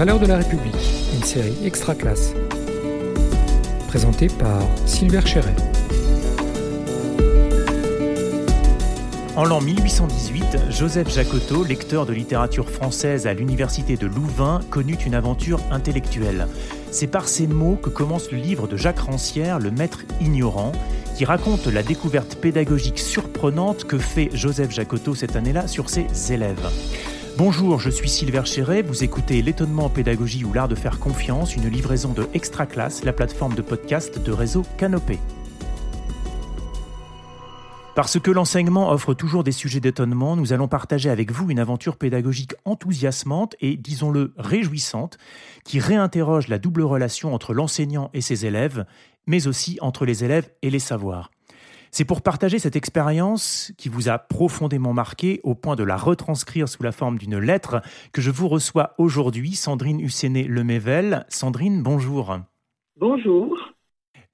valeurs de la République, une série extra classe. Présentée par Sylvain Chéret. En l'an 1818, Joseph Jacotot, lecteur de littérature française à l'université de Louvain, connut une aventure intellectuelle. C'est par ces mots que commence le livre de Jacques Rancière, Le Maître ignorant, qui raconte la découverte pédagogique surprenante que fait Joseph Jacotot cette année-là sur ses élèves. Bonjour, je suis Sylvain Chéret, vous écoutez L'étonnement en pédagogie ou l'art de faire confiance, une livraison de Extra Classe, la plateforme de podcast de réseau Canopé. Parce que l'enseignement offre toujours des sujets d'étonnement, nous allons partager avec vous une aventure pédagogique enthousiasmante et, disons-le, réjouissante, qui réinterroge la double relation entre l'enseignant et ses élèves, mais aussi entre les élèves et les savoirs. C'est pour partager cette expérience qui vous a profondément marqué au point de la retranscrire sous la forme d'une lettre que je vous reçois aujourd'hui, Sandrine Hussenet Lemével. Sandrine, bonjour. Bonjour.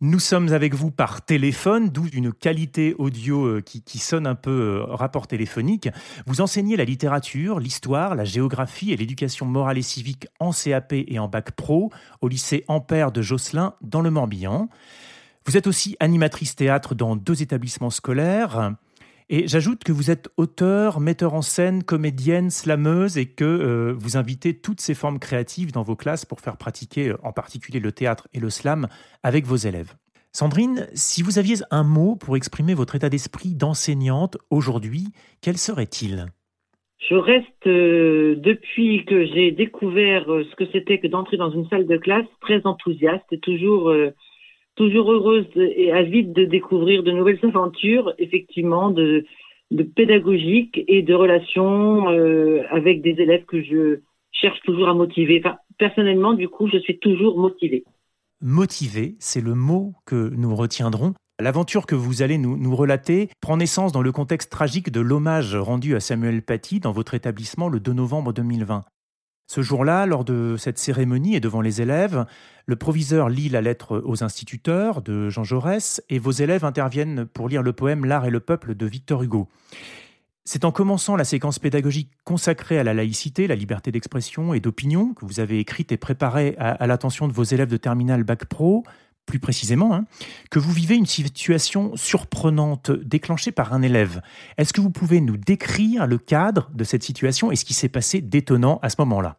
Nous sommes avec vous par téléphone, d'où une qualité audio euh, qui, sonne un peu euh, rapport téléphonique. Vous enseignez la littérature, l'histoire, la géographie et l'éducation morale et civique en CAP et en bac pro au lycée Ampère de Josselin dans le Morbihan. Vous êtes aussi animatrice théâtre dans deux établissements scolaires. Et j'ajoute que vous êtes auteur, metteur en scène, comédienne, slameuse et que euh, vous invitez toutes ces formes créatives dans vos classes pour faire pratiquer euh, en particulier le théâtre et le slam avec vos élèves. Sandrine, si vous aviez un mot pour exprimer votre état d'esprit d'enseignante aujourd'hui, quel serait-il? Je reste, euh, depuis que j'ai découvert ce que c'était que d'entrer dans une salle de classe, très enthousiaste et toujours toujours heureuse et avide de découvrir de nouvelles aventures, effectivement, de, de pédagogique et de relations euh, avec des élèves que je cherche toujours à motiver. Enfin, personnellement, du coup, je suis toujours motivée. Motivé, c'est le mot que nous retiendrons. L'aventure que vous allez nous, nous, relater prend naissance dans le contexte tragique de l'hommage rendu à Samuel Paty dans votre établissement le 2 novembre 2020. Ce jour-là, lors de cette cérémonie et devant les élèves, le proviseur lit la lettre aux instituteurs de Jean Jaurès et vos élèves interviennent pour lire le poème L'art et le peuple de Victor Hugo. C'est en commençant la séquence pédagogique consacrée à la laïcité, la liberté d'expression et d'opinion que vous avez écrite et préparée à, l'attention de vos élèves de terminale Bac Pro, plus précisément, hein, que vous vivez une situation surprenante déclenchée par un élève. Est-ce que vous pouvez nous décrire le cadre de cette situation et ce qui s'est passé d'étonnant à ce moment-là?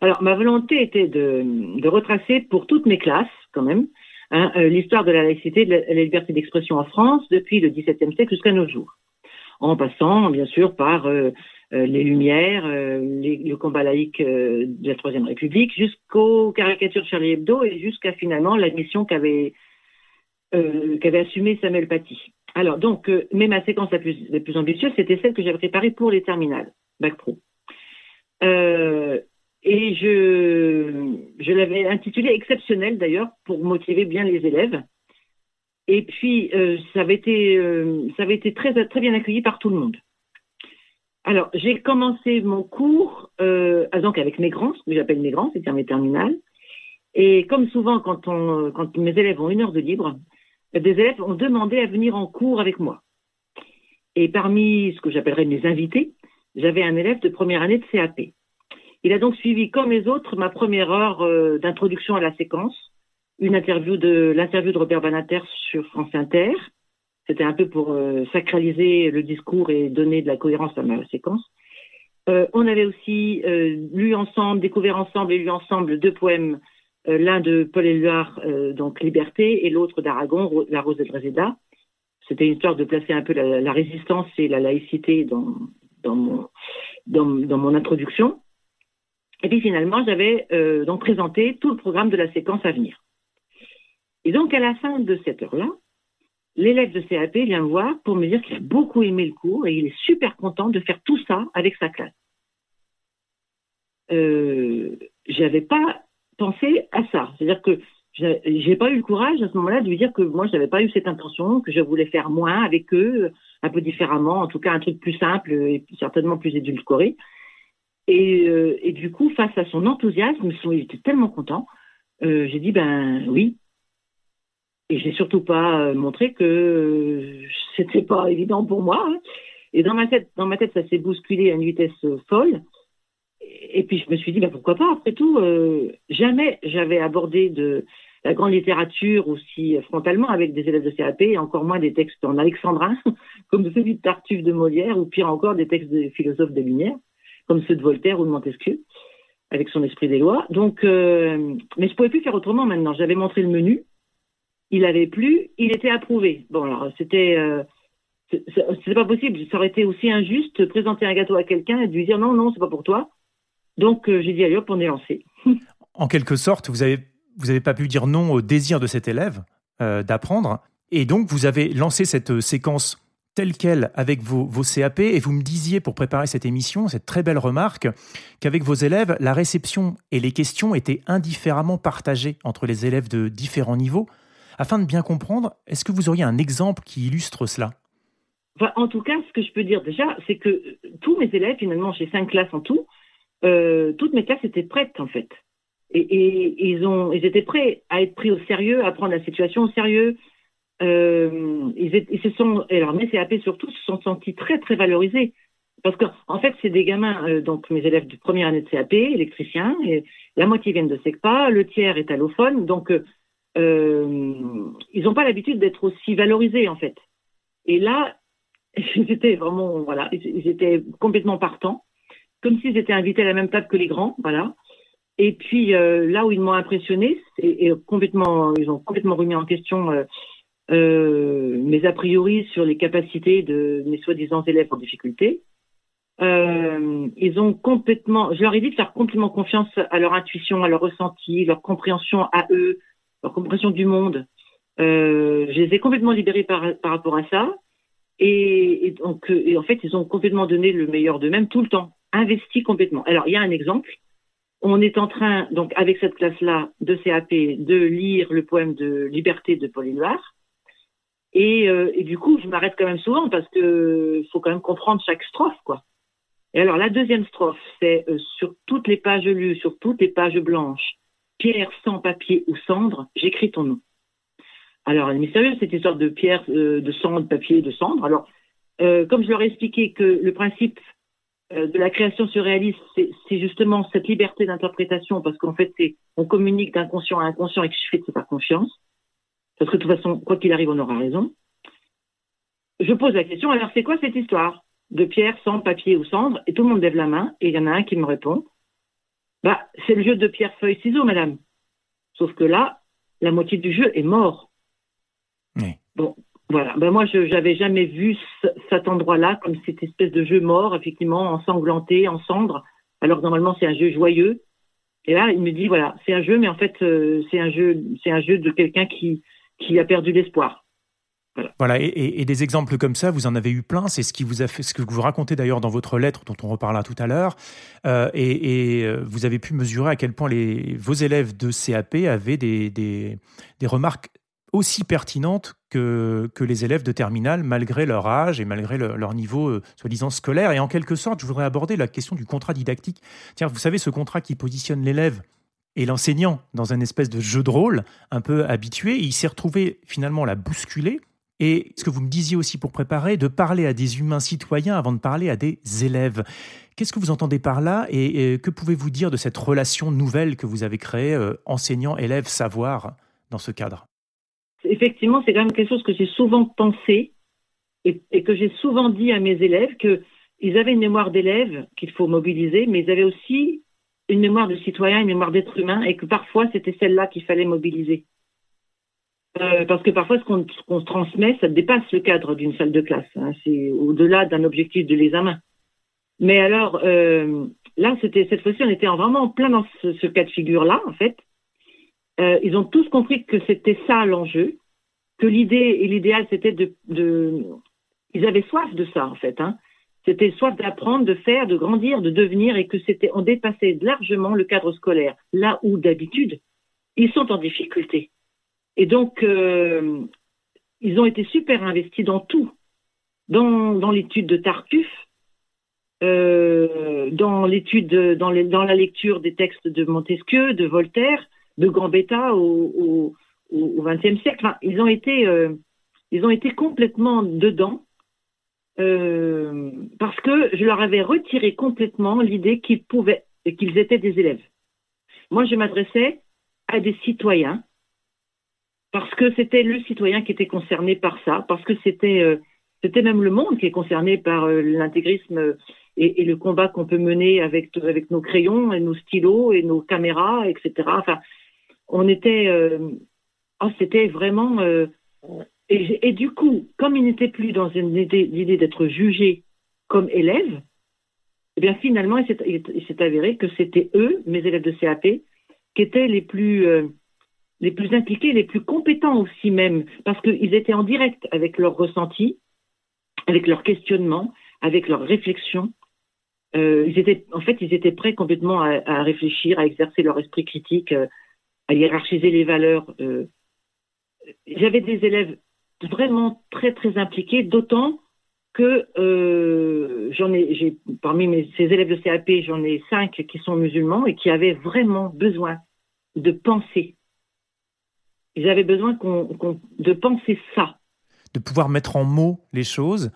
Alors, ma volonté était de, retracer pour toutes mes classes, quand même, hein, euh, l'histoire de la laïcité de la, liberté d'expression en France depuis le XVIIe siècle jusqu'à nos jours, en passant, bien sûr, par euh, les Lumières, euh, le combat laïque euh, de la Troisième République, jusqu'aux caricatures Charlie Hebdo et jusqu'à finalement la mission qu'avait assumée Samuel Paty. Alors donc, mais ma séquence la plus, la plus ambitieuse, c'était celle que j'avais préparée pour les terminales, bac pro. et je, je l'avais intitulée exceptionnelle d'ailleurs pour motiver bien les élèves. Et puis ça avait été, ça avait été très très bien accueilli par tout le monde. Alors, j'ai commencé mon cours euh, donc avec mes grands, ce que j'appelle mes grands, c'est-à-dire mes terminales. Et comme souvent, quand, on, quand mes élèves ont une heure de libre, des élèves ont demandé à venir en cours avec moi. Et parmi ce que j'appellerais mes invités, j'avais un élève de première année de CAP. Il a donc suivi, comme les autres, ma première heure euh, d'introduction à la séquence, une interview de l'interview de Robert Banater sur France Inter, c'était un peu pour euh, sacraliser le discours et donner de la cohérence à ma séquence. Euh, on avait aussi euh, lu ensemble, découvert ensemble et lu ensemble deux poèmes, l'un de Paul Éluard, donc Liberté, et l'autre d'Aragon, La Rose de Dreseda. C'était une histoire de placer un peu la, résistance et la laïcité dans, dans, mon, dans, dans mon introduction. Et puis finalement, j'avais donc présenté tout le programme de la séquence à venir. Et donc à la fin de cette heure-là, l'élève de CAP vient me voir pour me dire qu'il a beaucoup aimé le cours et il est super content de faire tout ça avec sa classe. Euh, j'avais pas pensé à ça. C'est-à-dire que j'ai pas eu le courage à ce moment-là de lui dire que moi je n'avais pas eu cette intention, que je voulais faire moins avec eux, un peu différemment, en tout cas un truc plus simple et certainement plus édulcoré. Et, euh, et du coup, face à son enthousiasme, il était tellement content, euh, j'ai dit ben oui, et j'ai surtout pas euh, montré que euh, c'était pas évident pour moi. Hein. Et dans ma tête, dans ma tête, ça s'est bousculé à une vitesse euh, folle. et puis je me suis dit, bah, pourquoi pas, après tout, jamais j'avais abordé de la grande littérature aussi frontalement avec des élèves de CAP, et encore moins des textes en alexandrin, comme celui de Tartuffe de Molière, ou pire encore des textes de philosophes de Lumière, comme ceux de Voltaire ou de Montesquieu, avec son esprit des lois. Donc, mais je pouvais plus faire autrement maintenant. J'avais montré le menu, il avait plu, il était approuvé. Bon, alors c'était... Euh, c'est pas possible. Ça aurait été aussi injuste de présenter un gâteau à quelqu'un et de lui dire non, non, c'est pas pour toi. Donc euh, j'ai dit allez hop, on est lancé. en quelque sorte, vous avez vous n'avez pas pu dire non au désir de cet élève euh, d'apprendre, et donc vous avez lancé cette séquence telle qu'elle avec vos, vos, CAP, et vous me disiez pour préparer cette émission, cette très belle remarque, qu'avec vos élèves, la réception et les questions étaient indifféremment partagées entre les élèves de différents niveaux. Afin de bien comprendre, est-ce que vous auriez un exemple qui illustre cela? En tout cas, ce que je peux dire déjà, c'est que tous mes élèves, finalement, j'ai cinq classes en tout, euh, toutes mes classes étaient prêtes, en fait. Et, ils, étaient prêts à être pris au sérieux, à prendre la situation au sérieux. Euh, ils, se sont, alors mes CAP surtout, se sont sentis très, très valorisés. Parce qu'en en fait, c'est des gamins, euh, donc mes élèves de première année de CAP, électriciens, et la moitié viennent de SECPA, le tiers est allophone, donc ils n'ont pas l'habitude d'être aussi valorisés, en fait. Et là, ils étaient vraiment, voilà, ils étaient complètement partants, comme s'ils étaient invités à la même table que les grands, voilà. Et puis euh, là où ils m'ont impressionné, et, complètement, ils ont complètement remis en question euh, euh, mes a priori sur les capacités de mes soi-disant élèves en difficulté. ils ont complètement, je leur ai dit de faire complètement confiance à leur intuition, à leur ressenti, leur compréhension à eux, leur compréhension du monde. je les ai complètement libérés par, par rapport à ça. Et, donc, euh, et en fait, ils ont complètement donné le meilleur d'eux-mêmes tout le temps, investi complètement. Alors, il y a un exemple. On est en train, donc, avec cette classe-là de CAP, de lire le poème de Liberté de Paul Éluard. Et, euh, et, du coup, je m'arrête quand même souvent parce que faut quand même comprendre chaque strophe, quoi. Et alors, la deuxième strophe, c'est euh, sur toutes les pages lues, sur toutes les pages blanches, pierre, sans papier ou cendre, j'écris ton nom. Alors, elle est mystérieuse, cette histoire de pierre, euh, de de papier, de cendre. Alors, euh, comme je leur ai expliqué que le principe euh, de la création surréaliste, c'est justement cette liberté d'interprétation, parce qu'en fait, on communique d'inconscient à inconscient et que je fais de pas confiance. Parce que de toute façon, quoi qu'il arrive, on aura raison. Je pose la question, alors c'est quoi cette histoire de pierre, sang, papier ou cendre? Et tout le monde lève la main, et il y en a un qui me répond, bah, c'est le jeu de pierre, feuille, ciseaux, madame. Sauf que là, la moitié du jeu est mort. Bon, voilà. Ben moi, je n'avais jamais vu cet endroit-là comme cette espèce de jeu mort, effectivement, ensanglanté, en cendres. Alors normalement, c'est un jeu joyeux. Et là, il me dit voilà, c'est un jeu, mais en fait, euh, c'est un jeu, c'est un jeu de quelqu'un qui qui a perdu l'espoir. Voilà, et, des exemples comme ça, vous en avez eu plein. C'est ce que vous racontez d'ailleurs dans votre lettre, dont on reparlera tout à l'heure. Euh, et, euh, vous avez pu mesurer à quel point les, vos élèves de CAP avaient des, des, remarques aussi pertinentes que, que les élèves de terminale, malgré leur âge et malgré leur niveau euh, soi-disant scolaire. Et en quelque sorte, je voudrais aborder la question du contrat didactique. Tiens, vous savez, ce contrat qui positionne l'élève et l'enseignant dans un espèce de jeu de rôle un peu habitué, il s'est retrouvé finalement la bousculer. Et ce que vous me disiez aussi pour préparer, de parler à des humains citoyens avant de parler à des élèves. Qu'est-ce que vous entendez par là et, que pouvez-vous dire de cette relation nouvelle que vous avez créée, euh, enseignant-élève-savoir, dans ce cadre? Effectivement, c'est quand même quelque chose que j'ai souvent pensé et, que j'ai souvent dit à mes élèves qu'ils avaient une mémoire d'élève qu'il faut mobiliser, mais ils avaient aussi une mémoire de citoyen, une mémoire d'être humain, et que parfois c'était celle-là qu'il fallait mobiliser. Euh, parce que parfois ce qu'on se transmet, ça dépasse le cadre d'une salle de classe. Hein. c'est au-delà d'un objectif de l'examen. Mais alors euh, là, cette fois-ci, on était vraiment en plein dans ce, cas de figure-là, en fait. Euh, ils ont tous compris que c'était ça l'enjeu, que l'idée et l'idéal, c'était de, Ils avaient soif de ça, en fait. Hein. C'était soif d'apprendre, de faire, de grandir, de devenir, et que c'était... On dépassait largement le cadre scolaire, là où, d'habitude, ils sont en difficulté. Et donc, euh, ils ont été super investis dans tout. Dans, l'étude de Tartuffe, euh, dans l'étude, dans, la lecture des textes de Montesquieu, de Voltaire, de Gambetta au, XXe siècle. ils ont été, euh, ils ont été complètement dedans parce que je leur avais retiré complètement l'idée qu'ils pouvaient qu'ils étaient des élèves. Moi, je m'adressais à des citoyens parce que c'était le citoyen qui était concerné par ça, parce que c'était euh, c'était même le monde qui est concerné par euh, l'intégrisme et, le combat qu'on peut mener avec avec nos crayons et nos stylos et nos caméras, etc. Enfin, on était, oh, c'était vraiment et, et, du coup, comme il n'était plus dans l'idée d'être jugé comme élève, eh bien finalement, il s'est avéré que c'était eux, mes élèves de CAP, qui étaient les plus, euh, les plus impliqués, les plus compétents aussi même, parce qu'ils étaient en direct avec leurs ressentis, avec leurs questionnements, avec leurs réflexions. Euh, ils étaient, en fait, ils étaient prêts complètement à, réfléchir, à exercer leur esprit critique, euh, à hiérarchiser les valeurs. J'avais des élèves vraiment très très impliqués, d'autant que euh, j'en ai, parmi mes, ces élèves de CAP, j'en ai cinq qui sont musulmans et qui avaient vraiment besoin de penser. Ils avaient besoin qu'on, de penser ça. De pouvoir mettre en mots les choses.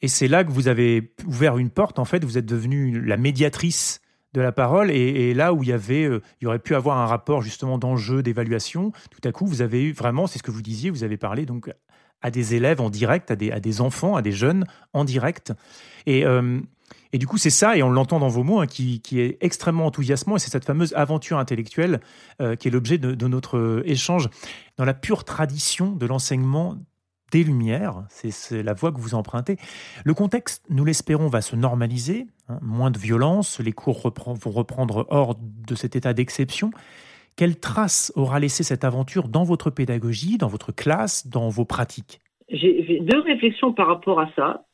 Et c'est là que vous avez ouvert une porte. En fait, vous êtes devenue la médiatrice de la parole et, là où il y avait, euh, il y aurait pu avoir un rapport justement d'enjeu, d'évaluation, tout à coup vous avez eu vraiment, c'est ce que vous disiez, vous avez parlé donc à des élèves en direct, à des, à des enfants, à des jeunes en direct. Et, euh, et du coup, c'est ça, et on l'entend dans vos mots, hein, qui, est extrêmement enthousiasmant, et c'est cette fameuse aventure intellectuelle euh, qui est l'objet de, notre échange. Dans la pure tradition de l'enseignement des Lumières, c'est la voie que vous empruntez. Le contexte, nous l'espérons, va se normaliser, hein, moins de violence, les cours vont reprendre hors de cet état d'exception. Quelle trace aura laissé cette aventure dans votre pédagogie, dans votre classe, dans vos pratiques? J'ai deux réflexions par rapport à ça.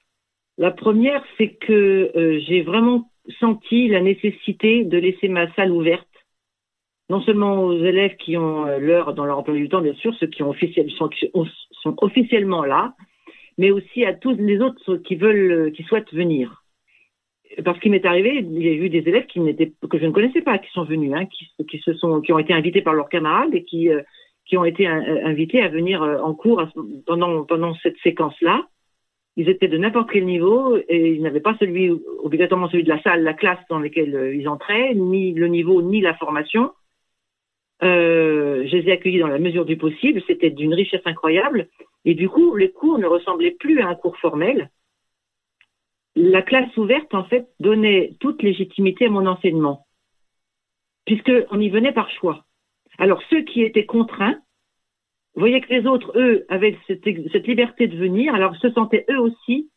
La première, c'est que euh, j'ai vraiment senti la nécessité de laisser ma salle ouverte, non seulement aux élèves qui ont euh, l'heure dans leur emploi du temps, bien sûr, ceux qui ont sont, officiellement là, mais aussi à tous les autres qui veulent, euh, qui souhaitent venir parce qu'il m'est arrivé, il y a eu des élèves que je ne connaissais pas, qui sont venus, hein, qui, se sont, qui ont été invités par leurs camarades et qui, qui ont été invités à venir en cours pendant pendant cette séquence-là. Ils étaient de n'importe quel niveau et ils n'avaient pas celui obligatoirement celui de la salle, la classe dans laquelle ils entraient, ni le niveau ni la formation. Euh, je les ai accueillis dans la mesure du possible. C'était d'une richesse incroyable et du coup les cours ne ressemblaient plus à un cours formel la classe ouverte, en fait, donnait toute légitimité à mon enseignement, puisqu'on y venait par choix. Alors, ceux qui étaient contraints voyaient que les autres, eux, avaient cette, liberté de venir, alors se sentaient eux aussi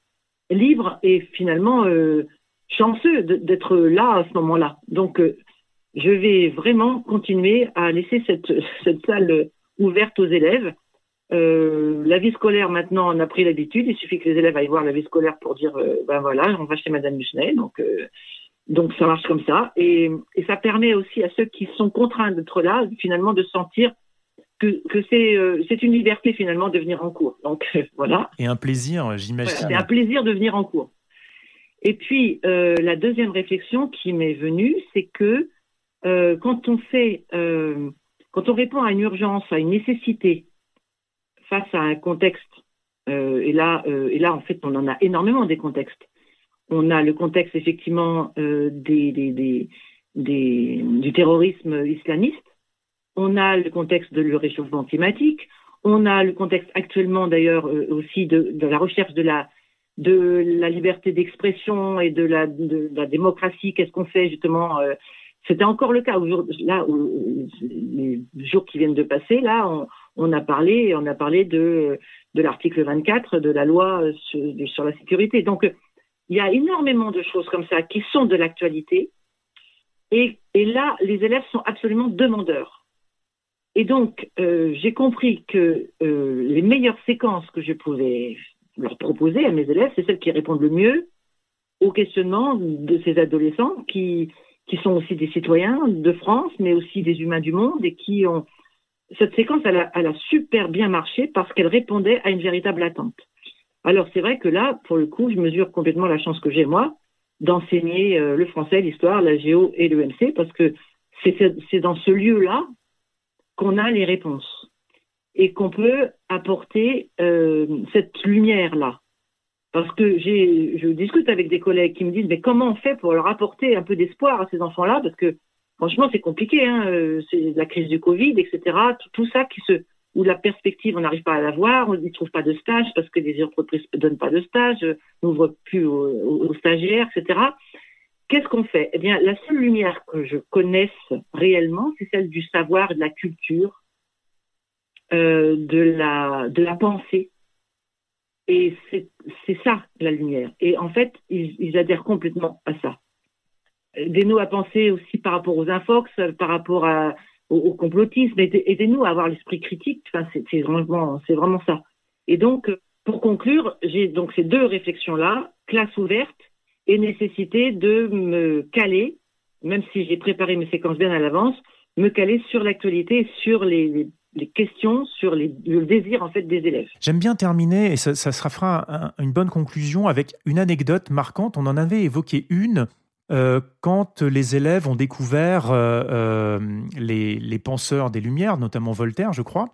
libres et finalement euh, chanceux d'être là à ce moment-là. Donc, euh, je vais vraiment continuer à laisser cette, salle ouverte aux élèves euh, la vie scolaire, maintenant, on a pris l'habitude. Il suffit que les élèves aillent voir la vie scolaire pour dire, ben voilà, on va chez Madame Muchenet. Donc, donc ça marche comme ça. Et, ça permet aussi à ceux qui sont contraints d'être là, finalement, de sentir que, que c'est c'est une liberté finalement de venir en cours. Donc voilà. Et un plaisir, j'imagine. c'est un plaisir de venir en cours. Et puis la deuxième réflexion qui m'est venue, c'est que quand on fait, quand on répond à une urgence, à une nécessité, face à un contexte, euh, et, là, euh, et là, en fait, on en a énormément des contextes. On a le contexte, effectivement, euh, des, des, des, du terrorisme islamiste. On a le contexte de le réchauffement climatique. On a le contexte actuellement, d'ailleurs, aussi de, de, la recherche de la, de la liberté d'expression et de la, de, la démocratie. Qu'est-ce qu'on fait, justement C'était encore le cas. Là, les jours qui viennent de passer, là, on, on a parlé, on a parlé de, de l'article 24 de la loi sur, la sécurité. Donc, il y a énormément de choses comme ça qui sont de l'actualité. Et, là, les élèves sont absolument demandeurs. Et donc, euh, j'ai compris que euh, les meilleures séquences que je pouvais leur proposer à mes élèves, c'est celles qui répondent le mieux aux questionnements de ces adolescents qui, qui sont aussi des citoyens de France, mais aussi des humains du monde et qui ont cette séquence, elle a, super bien marché parce qu'elle répondait à une véritable attente. Alors c'est vrai que là, pour le coup, je mesure complètement la chance que j'ai moi d'enseigner euh, le français, l'histoire, la géo et le MC parce que c'est dans ce lieu-là qu'on a les réponses et qu'on peut apporter euh, cette lumière-là. parce que j'ai, je discute avec des collègues qui me disent, mais comment on fait pour leur apporter un peu d'espoir à ces enfants-là? Parce que franchement, c'est compliqué. Hein euh, c'est la crise du Covid, etc. Tout, ça qui se, où la perspective, on n'arrive pas à l'avoir, on n'y trouve pas de stage parce que les entreprises ne donnent pas de stage, n'ouvrent plus aux, stagiaires, etc. Qu'est-ce qu'on fait? Eh bien, la seule lumière que je connaisse réellement, c'est celle du savoir, de la culture, euh, de la de la pensée. Et c'est ça la lumière. Et en fait, ils, adhèrent complètement à ça des nous à penser aussi par rapport aux infox, par rapport au, complotisme. Aidez-nous à avoir l'esprit critique. Enfin, c'est vraiment, vraiment ça. Et donc, pour conclure, j'ai donc ces deux réflexions-là, classe ouverte et nécessité de me caler, même si j'ai préparé mes séquences bien à l'avance, me caler sur l'actualité, sur les, questions, sur le désir en fait des élèves. J'aime bien terminer, et ça, sera fera un, une bonne conclusion avec une anecdote marquante. On en avait évoqué une euh, quand les élèves ont découvert euh, euh, les, les, penseurs des Lumières, notamment Voltaire, je crois,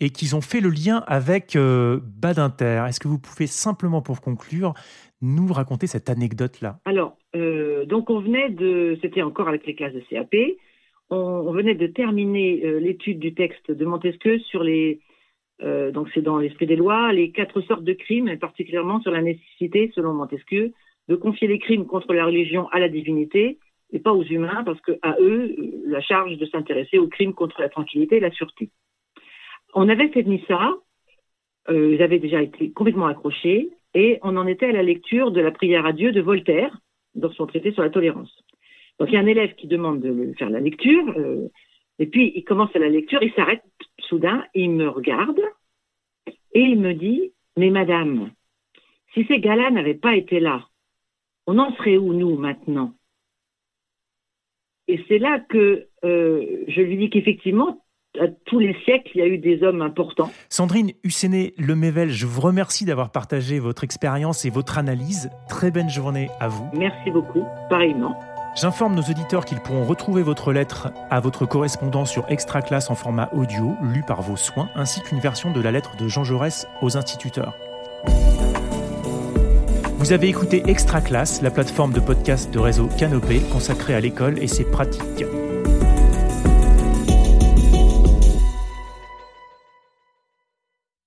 et qu'ils ont fait le lien avec Badinter. Est-ce que vous pouvez simplement, pour conclure, nous raconter cette anecdote-là Alors, euh, donc on venait de, c'était encore avec les classes de CAP, on, venait de terminer l'étude du texte de Montesquieu sur les, donc c'est dans l'esprit des lois, les quatre sortes de crimes, et particulièrement sur la nécessité, selon Montesquieu, de confier les crimes contre la religion à la divinité et pas aux humains, parce que à eux la charge de s'intéresser aux crimes contre la tranquillité et la sûreté. On avait fait ça, euh, ils avaient déjà été complètement accrochés, et on en était à la lecture de la prière à Dieu de Voltaire, dans son traité sur la tolérance. Donc il y a un élève qui demande de faire la lecture, euh, et puis il commence à la lecture, il s'arrête soudain, il me regarde, et il me dit, mais madame, si ces gars-là n'avaient pas été là, on en serait où, nous, maintenant? Et c'est là que euh, je lui dis qu'effectivement, à tous les siècles, il y a eu des hommes importants. Sandrine Hussenet-Lemével, je vous remercie d'avoir partagé votre expérience et votre analyse. Très bonne journée à vous. Merci beaucoup, pareillement. J'informe nos auditeurs qu'ils pourront retrouver votre lettre à votre correspondant sur Extra Classe en format audio, lu par vos soins, ainsi qu'une version de la lettre de Jean Jaurès aux instituteurs. Vous avez écouté Extra Classe, la plateforme de podcast de réseau Canopé consacrée à l'école et ses pratiques.